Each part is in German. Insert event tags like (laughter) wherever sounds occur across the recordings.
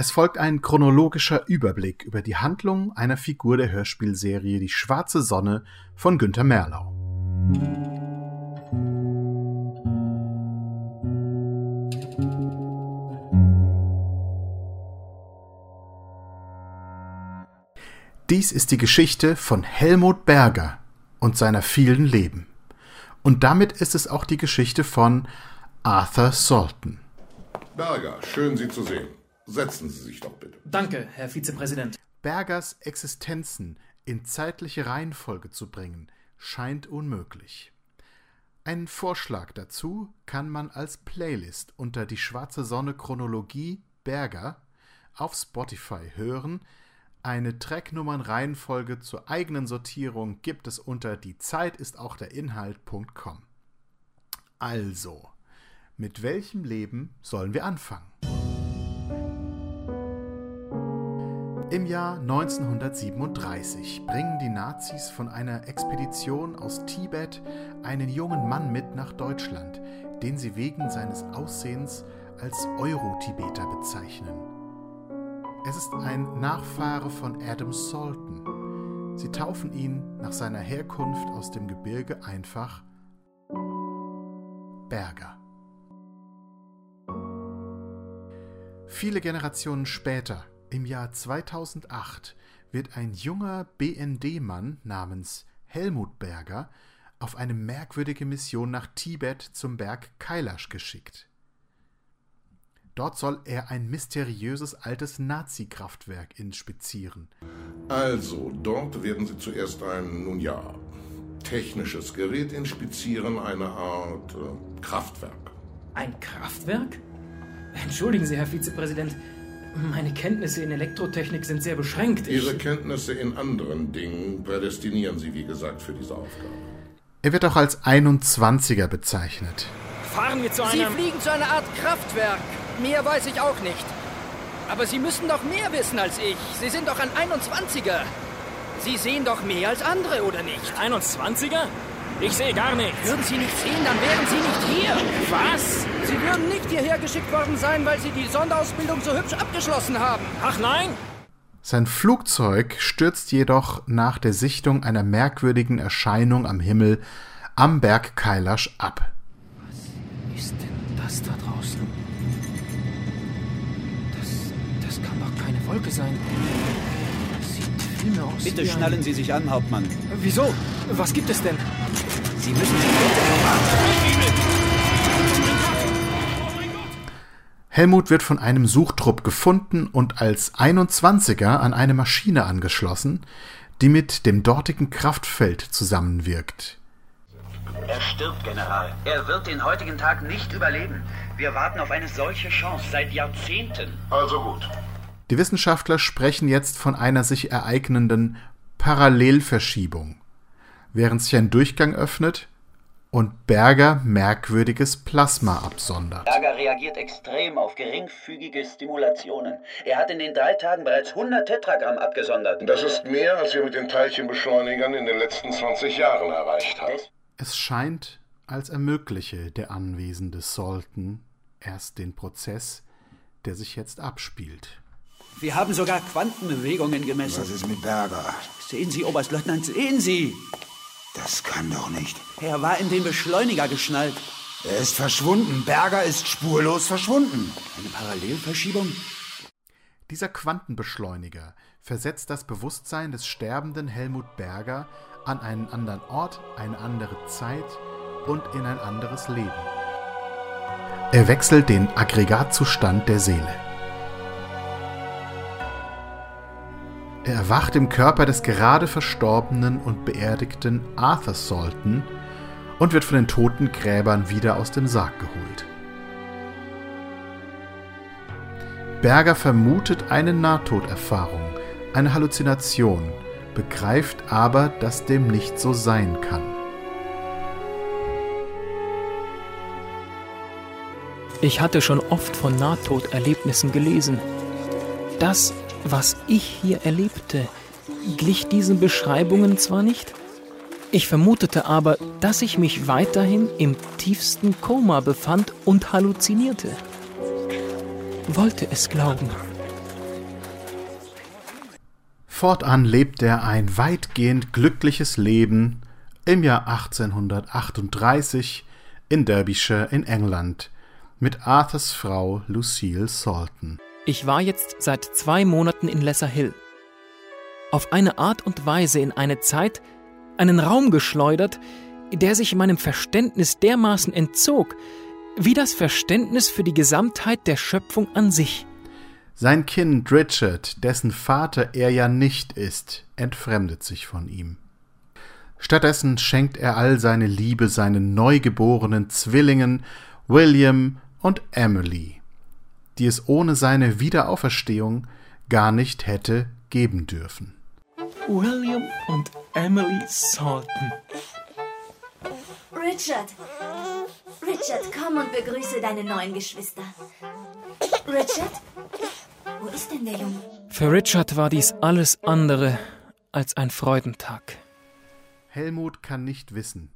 Es folgt ein chronologischer Überblick über die Handlung einer Figur der Hörspielserie Die schwarze Sonne von Günter Merlau. Dies ist die Geschichte von Helmut Berger und seiner vielen Leben. Und damit ist es auch die Geschichte von Arthur Salton. Berger, schön Sie zu sehen. Setzen Sie sich doch bitte. Danke, Herr Vizepräsident. Bergers Existenzen in zeitliche Reihenfolge zu bringen, scheint unmöglich. Einen Vorschlag dazu kann man als Playlist unter die schwarze Sonne Chronologie Berger auf Spotify hören. Eine Tracknummernreihenfolge zur eigenen Sortierung gibt es unter die Zeit ist auch der Inhalt.com. Also, mit welchem Leben sollen wir anfangen? Im Jahr 1937 bringen die Nazis von einer Expedition aus Tibet einen jungen Mann mit nach Deutschland, den sie wegen seines Aussehens als Euro-Tibeter bezeichnen. Es ist ein Nachfahre von Adam Salton. Sie taufen ihn nach seiner Herkunft aus dem Gebirge einfach Berger. Viele Generationen später im Jahr 2008 wird ein junger BND-Mann namens Helmut Berger auf eine merkwürdige Mission nach Tibet zum Berg Kailash geschickt. Dort soll er ein mysteriöses altes Nazi-Kraftwerk inspizieren. Also, dort werden Sie zuerst ein, nun ja, technisches Gerät inspizieren, eine Art äh, Kraftwerk. Ein Kraftwerk? Entschuldigen Sie, Herr Vizepräsident, meine Kenntnisse in Elektrotechnik sind sehr beschränkt. Ich Ihre Kenntnisse in anderen Dingen prädestinieren Sie, wie gesagt, für diese Aufgabe. Er wird auch als 21er bezeichnet. Fahren wir zu Sie einem... fliegen zu einer Art Kraftwerk. Mehr weiß ich auch nicht. Aber Sie müssen doch mehr wissen als ich. Sie sind doch ein 21er. Sie sehen doch mehr als andere, oder nicht? 21er? Ich sehe gar nichts. Würden Sie nicht sehen, dann wären Sie nicht hier. Was? Sie würden nicht hierher geschickt worden sein, weil Sie die Sonderausbildung so hübsch abgeschlossen haben. Ach nein? Sein Flugzeug stürzt jedoch nach der Sichtung einer merkwürdigen Erscheinung am Himmel am Berg Kailash ab. Was ist denn das da draußen? Das, das kann doch keine Wolke sein. Das sieht vielmehr aus Bitte schnallen Sie sich an, Hauptmann. Wieso? Was gibt es denn? Sie müssen sich Helmut wird von einem Suchtrupp gefunden und als 21er an eine Maschine angeschlossen, die mit dem dortigen Kraftfeld zusammenwirkt. Er stirbt, General. Er wird den heutigen Tag nicht überleben. Wir warten auf eine solche Chance seit Jahrzehnten. Also gut. Die Wissenschaftler sprechen jetzt von einer sich ereignenden Parallelverschiebung, während sich ein Durchgang öffnet und Berger merkwürdiges Plasma absondert. Berger reagiert extrem auf geringfügige Stimulationen. Er hat in den drei Tagen bereits 100 Tetragramm abgesondert. Das ist mehr, als wir mit den Teilchenbeschleunigern in den letzten 20 Jahren erreicht haben. Es scheint, als ermögliche der anwesende Salton erst den Prozess, der sich jetzt abspielt. Wir haben sogar Quantenbewegungen gemessen. Was ist mit Berger? Sehen Sie, Oberstleutnant, sehen Sie! Das kann doch nicht. Er war in den Beschleuniger geschnallt. Er ist verschwunden. Berger ist spurlos verschwunden. Eine Parallelverschiebung? Dieser Quantenbeschleuniger versetzt das Bewusstsein des sterbenden Helmut Berger an einen anderen Ort, eine andere Zeit und in ein anderes Leben. Er wechselt den Aggregatzustand der Seele. Er erwacht im Körper des gerade verstorbenen und beerdigten Arthur Salton und wird von den toten Gräbern wieder aus dem Sarg geholt. Berger vermutet eine Nahtoderfahrung, eine Halluzination, begreift aber, dass dem nicht so sein kann. Ich hatte schon oft von Nahtoderlebnissen gelesen. Das, was ich hier erlebte, glich diesen Beschreibungen zwar nicht, ich vermutete aber, dass ich mich weiterhin im tiefsten Koma befand und halluzinierte. Wollte es glauben. Fortan lebt er ein weitgehend glückliches Leben im Jahr 1838 in Derbyshire in England mit Arthurs Frau Lucille Salton. Ich war jetzt seit zwei Monaten in Lesser Hill. Auf eine Art und Weise in eine Zeit, einen Raum geschleudert, der sich meinem Verständnis dermaßen entzog, wie das Verständnis für die Gesamtheit der Schöpfung an sich. Sein Kind Richard, dessen Vater er ja nicht ist, entfremdet sich von ihm. Stattdessen schenkt er all seine Liebe seinen neugeborenen Zwillingen William und Emily, die es ohne seine Wiederauferstehung gar nicht hätte geben dürfen. William und Emily Salton. Richard! Richard, komm und begrüße deine neuen Geschwister. Richard? Wo ist denn der Junge? Für Richard war dies alles andere als ein Freudentag. Helmut kann nicht wissen,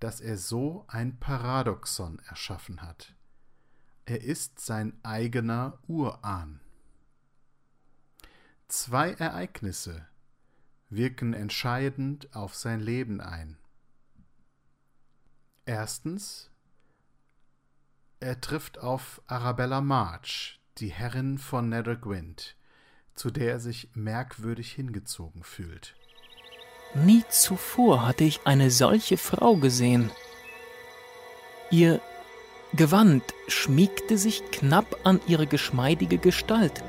dass er so ein Paradoxon erschaffen hat. Er ist sein eigener Urahn. Zwei Ereignisse wirken entscheidend auf sein Leben ein. Erstens, er trifft auf Arabella March, die Herrin von Nether Gwent, zu der er sich merkwürdig hingezogen fühlt. Nie zuvor hatte ich eine solche Frau gesehen. Ihr Gewand schmiegte sich knapp an ihre geschmeidige Gestalt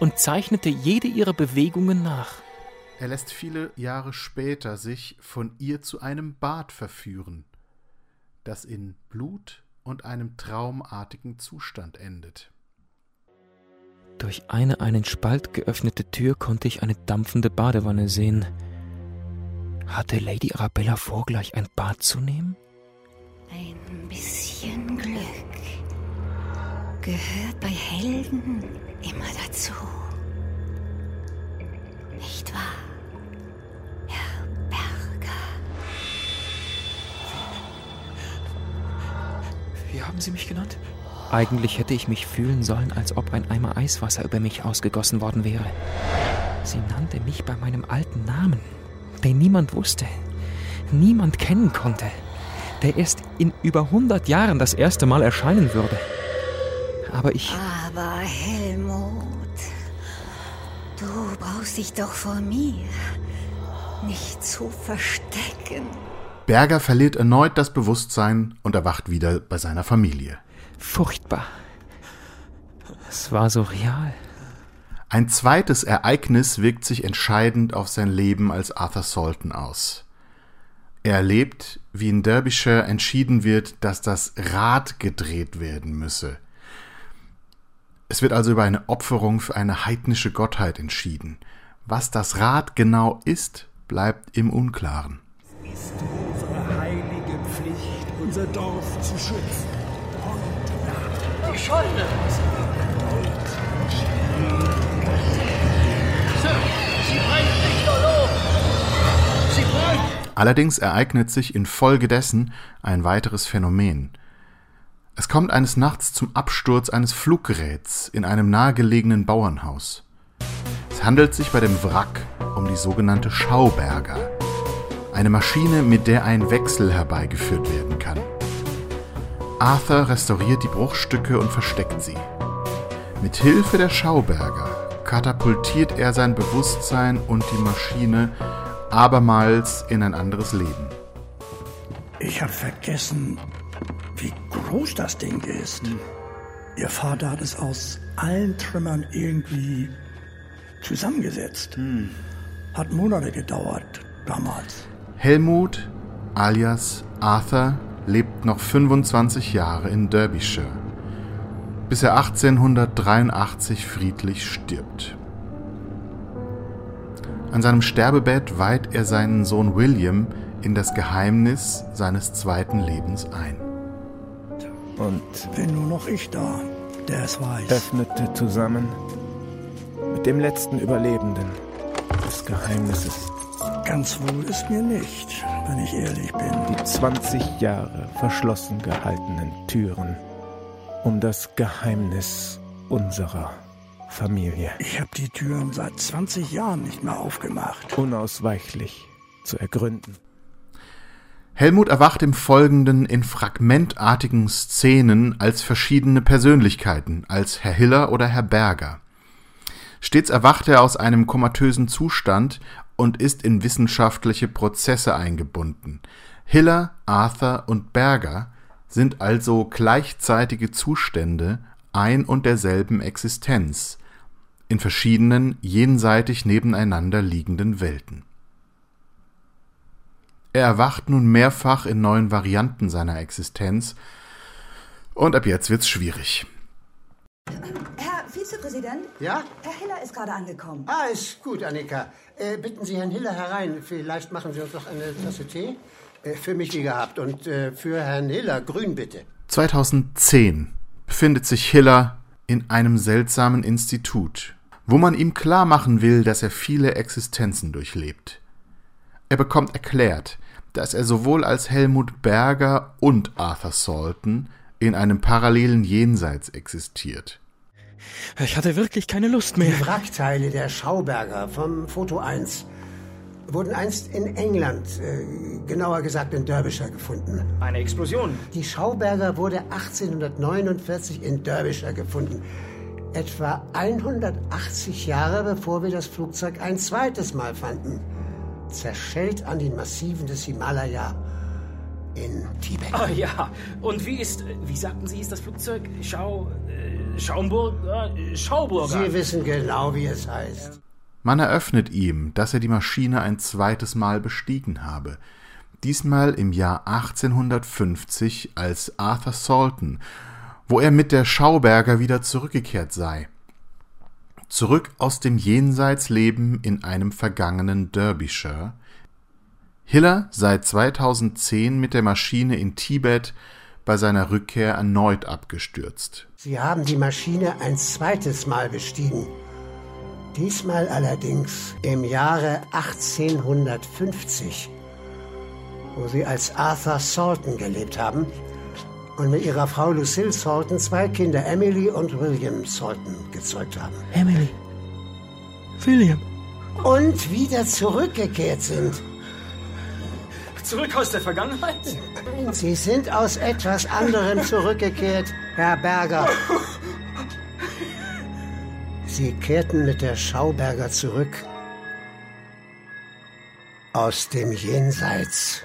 und zeichnete jede ihrer Bewegungen nach. Er lässt viele Jahre später sich von ihr zu einem Bad verführen, das in Blut und einem traumartigen Zustand endet. Durch eine einen Spalt geöffnete Tür konnte ich eine dampfende Badewanne sehen. Hatte Lady Arabella vor, gleich ein Bad zu nehmen? Ein bisschen gehört bei Helden immer dazu. Nicht wahr, Herr Berger? Wie haben Sie mich genannt? Eigentlich hätte ich mich fühlen sollen, als ob ein Eimer Eiswasser über mich ausgegossen worden wäre. Sie nannte mich bei meinem alten Namen, den niemand wusste, niemand kennen konnte, der erst in über 100 Jahren das erste Mal erscheinen würde. Aber ich. Aber Helmut, du brauchst dich doch vor mir nicht zu verstecken. Berger verliert erneut das Bewusstsein und erwacht wieder bei seiner Familie. Furchtbar. Es war so real. Ein zweites Ereignis wirkt sich entscheidend auf sein Leben als Arthur Salton aus. Er erlebt, wie in Derbyshire entschieden wird, dass das Rad gedreht werden müsse. Es wird also über eine Opferung für eine heidnische Gottheit entschieden. Was das Rad genau ist, bleibt im Unklaren. Es ist unsere heilige Pflicht, unser Dorf zu schützen. Und Die Scheune! Sir, sie brennt lichterloh! Sie brennt! Allerdings ereignet sich infolgedessen ein weiteres Phänomen. Es kommt eines Nachts zum Absturz eines Fluggeräts in einem nahegelegenen Bauernhaus. Es handelt sich bei dem Wrack um die sogenannte Schauberger, eine Maschine, mit der ein Wechsel herbeigeführt werden kann. Arthur restauriert die Bruchstücke und versteckt sie. Mit Hilfe der Schauberger katapultiert er sein Bewusstsein und die Maschine abermals in ein anderes Leben. Ich habe vergessen, groß das Ding ist. Ihr Vater hat es aus allen Trümmern irgendwie zusammengesetzt. Hat Monate gedauert damals. Helmut alias Arthur lebt noch 25 Jahre in Derbyshire, bis er 1883 friedlich stirbt. An seinem Sterbebett weiht er seinen Sohn William in das Geheimnis seines zweiten Lebens ein. Und Bin nur noch ich da, der es weiß. öffnete zusammen mit dem letzten Überlebenden des Geheimnisses Ganz wohl ist mir nicht, wenn ich ehrlich bin. die 20 Jahre verschlossen gehaltenen Türen um das Geheimnis unserer Familie. Ich habe die Türen seit 20 Jahren nicht mehr aufgemacht. Unausweichlich zu ergründen. Helmut erwacht im Folgenden in fragmentartigen Szenen als verschiedene Persönlichkeiten, als Herr Hiller oder Herr Berger. Stets erwacht er aus einem komatösen Zustand und ist in wissenschaftliche Prozesse eingebunden. Hiller, Arthur und Berger sind also gleichzeitige Zustände ein und derselben Existenz in verschiedenen jenseitig nebeneinander liegenden Welten. Er erwacht nun mehrfach in neuen Varianten seiner Existenz und ab jetzt wird's schwierig. Herr Vizepräsident? Ja? Herr Hiller ist gerade angekommen. Ah, ist gut, Annika. Äh, bitten Sie Herrn Hiller herein. Vielleicht machen Sie uns noch eine Tasse Tee. Äh, für mich wie gehabt. Und äh, für Herrn Hiller grün bitte. 2010 befindet sich Hiller in einem seltsamen Institut, wo man ihm klar machen will, dass er viele Existenzen durchlebt. Er bekommt erklärt, dass er sowohl als Helmut Berger und Arthur Salton in einem parallelen Jenseits existiert. Ich hatte wirklich keine Lust mehr. Die Wrackteile der Schauberger vom Foto 1 wurden einst in England, äh, genauer gesagt in Derbyshire, gefunden. Eine Explosion. Die Schauberger wurde 1849 in Derbyshire gefunden. Etwa 180 Jahre bevor wir das Flugzeug ein zweites Mal fanden. Zerschellt an den Massiven des Himalaya in Tibet. Ah ja. Und wie ist, wie sagten Sie, ist das Flugzeug? Schau, äh, Schaumburger? Äh, Schauburger. Sie wissen genau, wie es heißt. Man eröffnet ihm, dass er die Maschine ein zweites Mal bestiegen habe. Diesmal im Jahr 1850 als Arthur Salton, wo er mit der Schauberger wieder zurückgekehrt sei. Zurück aus dem Jenseitsleben in einem vergangenen Derbyshire. Hiller sei 2010 mit der Maschine in Tibet bei seiner Rückkehr erneut abgestürzt. Sie haben die Maschine ein zweites Mal bestiegen. Diesmal allerdings im Jahre 1850, wo Sie als Arthur Salton gelebt haben und mit Ihrer Frau Lucille Salton zwei Kinder, Emily und William Salton, gezeugt haben. Emily. William. Und wieder zurückgekehrt sind. Zurück aus der Vergangenheit? Sie sind aus etwas anderem zurückgekehrt, Herr Berger. Sie kehrten mit der Schauberger zurück. Aus dem Jenseits.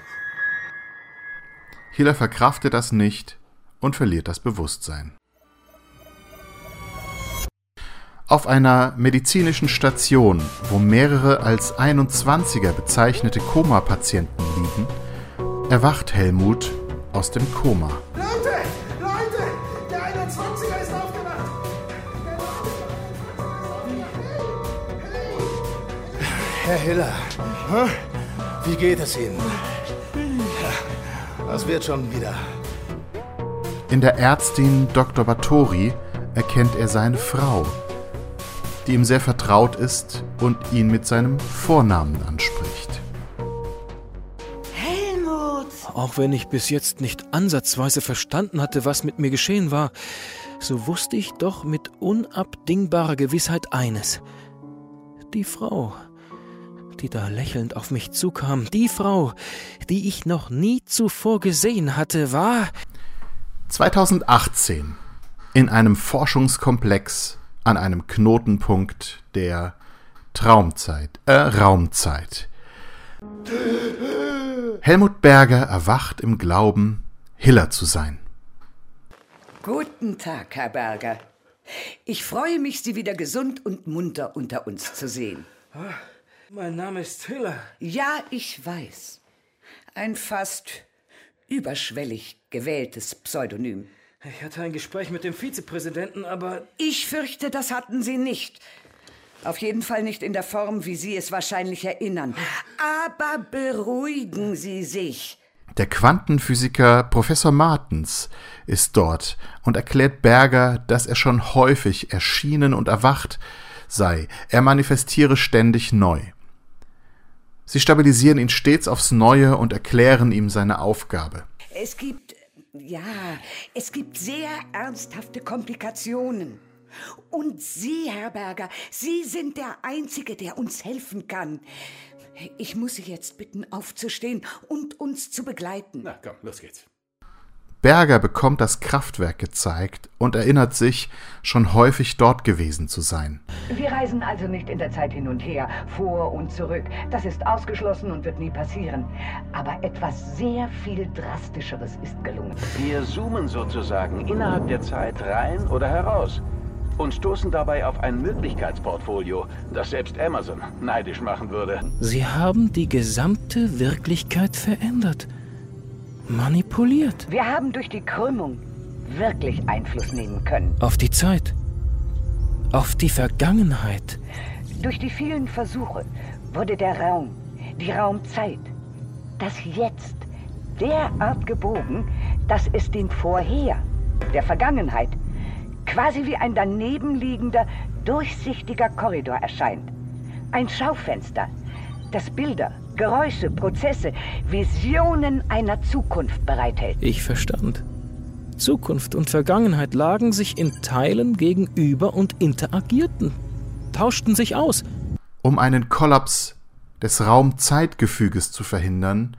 Hiller verkraftet das nicht und verliert das Bewusstsein. Auf einer medizinischen Station, wo mehrere als 21er bezeichnete Koma-Patienten liegen, erwacht Helmut aus dem Koma. Leute, Leute, der 21er ist aufgewacht. Herr Hiller, hm? wie geht es Ihnen? Das wird schon wieder. In der Ärztin Dr. Bathory erkennt er seine Frau, die ihm sehr vertraut ist und ihn mit seinem Vornamen anspricht. Helmut! Auch wenn ich bis jetzt nicht ansatzweise verstanden hatte, was mit mir geschehen war, so wusste ich doch mit unabdingbarer Gewissheit eines. Die Frau, die da lächelnd auf mich zukam, die Frau, die ich noch nie zuvor gesehen hatte, war 2018 in einem Forschungskomplex an einem Knotenpunkt der Traumzeit, äh, Raumzeit. Helmut Berger erwacht im Glauben, Hiller zu sein. Guten Tag, Herr Berger. Ich freue mich, Sie wieder gesund und munter unter uns zu sehen. Mein Name ist Hiller. Ja, ich weiß. Ein fast überschwellig gewähltes Pseudonym. Ich hatte ein Gespräch mit dem Vizepräsidenten, aber. Ich fürchte, das hatten Sie nicht. Auf jeden Fall nicht in der Form, wie Sie es wahrscheinlich erinnern. Aber beruhigen Sie sich. Der Quantenphysiker Professor Martens ist dort und erklärt Berger, dass er schon häufig erschienen und erwacht sei. Er manifestiere ständig neu. Sie stabilisieren ihn stets aufs Neue und erklären ihm seine Aufgabe. Es gibt, ja, es gibt sehr ernsthafte Komplikationen. Und Sie, Herr Berger, Sie sind der Einzige, der uns helfen kann. Ich muss Sie jetzt bitten, aufzustehen und uns zu begleiten. Na komm, los geht's. Berger bekommt das Kraftwerk gezeigt und erinnert sich, schon häufig dort gewesen zu sein. Wir reisen also nicht in der Zeit hin und her, vor und zurück. Das ist ausgeschlossen und wird nie passieren. Aber etwas sehr viel Drastischeres ist gelungen. Wir zoomen sozusagen innerhalb der Zeit rein oder heraus und stoßen dabei auf ein Möglichkeitsportfolio, das selbst Amazon neidisch machen würde. Sie haben die gesamte Wirklichkeit verändert. Manipuliert. Wir haben durch die Krümmung wirklich Einfluss nehmen können. Auf die Zeit. Auf die Vergangenheit. Durch die vielen Versuche wurde der Raum, die Raumzeit, das Jetzt derart gebogen, dass es dem Vorher, der Vergangenheit, quasi wie ein danebenliegender, durchsichtiger Korridor erscheint. Ein Schaufenster, das Bilder, Geräusche, Prozesse, Visionen einer Zukunft bereithält. Ich verstand. Zukunft und Vergangenheit lagen sich in Teilen gegenüber und interagierten, tauschten sich aus. Um einen Kollaps des Raum-Zeitgefüges zu verhindern,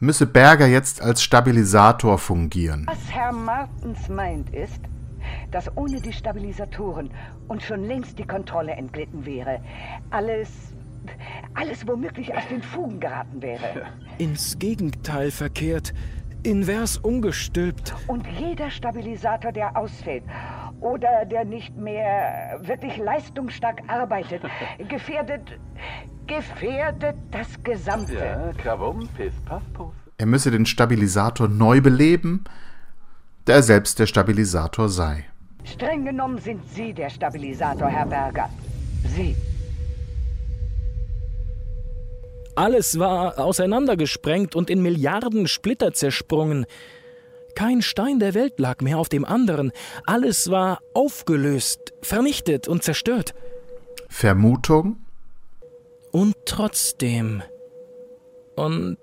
müsse Berger jetzt als Stabilisator fungieren. Was Herr Martens meint ist, dass ohne die Stabilisatoren uns schon längst die Kontrolle entglitten wäre. Alles alles womöglich aus den Fugen geraten wäre. Ins Gegenteil verkehrt, invers umgestülpt. Und jeder Stabilisator, der ausfällt oder der nicht mehr wirklich leistungsstark arbeitet, (laughs) gefährdet, gefährdet das Gesamte. Ja, Krawum, Piss, Paff, Puff. Er müsse den Stabilisator neu beleben, da er selbst der Stabilisator sei. Streng genommen sind Sie der Stabilisator, Herr Berger. Sie. Alles war auseinandergesprengt und in Milliarden Splitter zersprungen. Kein Stein der Welt lag mehr auf dem anderen. Alles war aufgelöst, vernichtet und zerstört. Vermutung? Und trotzdem. Und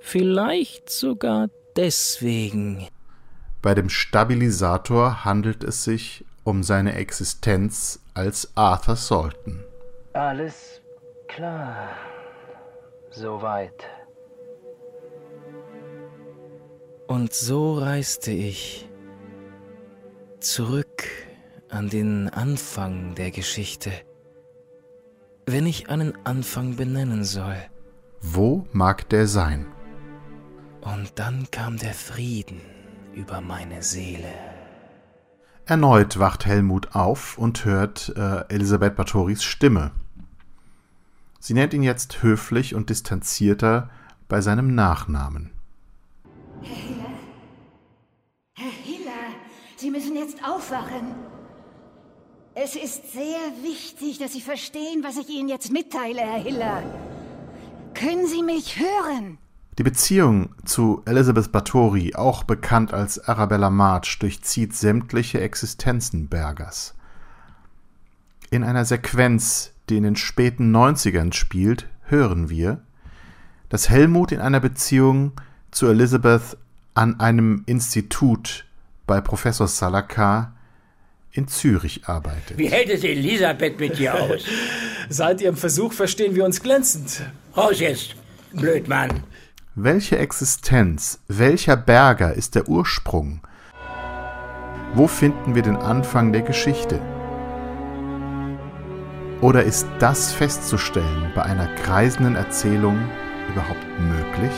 vielleicht sogar deswegen. Bei dem Stabilisator handelt es sich um seine Existenz als Arthur Salton. Alles klar. Soweit. Und so reiste ich zurück an den Anfang der Geschichte, wenn ich einen Anfang benennen soll. Wo mag der sein? Und dann kam der Frieden über meine Seele. Erneut wacht Helmut auf und hört äh, Elisabeth Batoris Stimme. Sie nennt ihn jetzt höflich und distanzierter bei seinem Nachnamen. Herr Hiller? Herr Hiller, Sie müssen jetzt aufwachen. Es ist sehr wichtig, dass Sie verstehen, was ich Ihnen jetzt mitteile, Herr Hiller. Können Sie mich hören? Die Beziehung zu Elizabeth Bathory, auch bekannt als Arabella March, durchzieht sämtliche Existenzen Bergers. In einer Sequenz, die in den späten 90ern spielt, hören wir, dass Helmut in einer Beziehung zu Elizabeth an einem Institut bei Professor Salakar in Zürich arbeitet. Wie hält es Elisabeth mit dir aus? (laughs) Seit Ihrem Versuch verstehen wir uns glänzend. Raus jetzt, Blödmann. Welche Existenz, welcher Berger ist der Ursprung? Wo finden wir den Anfang der Geschichte? Oder ist das festzustellen bei einer kreisenden Erzählung überhaupt möglich?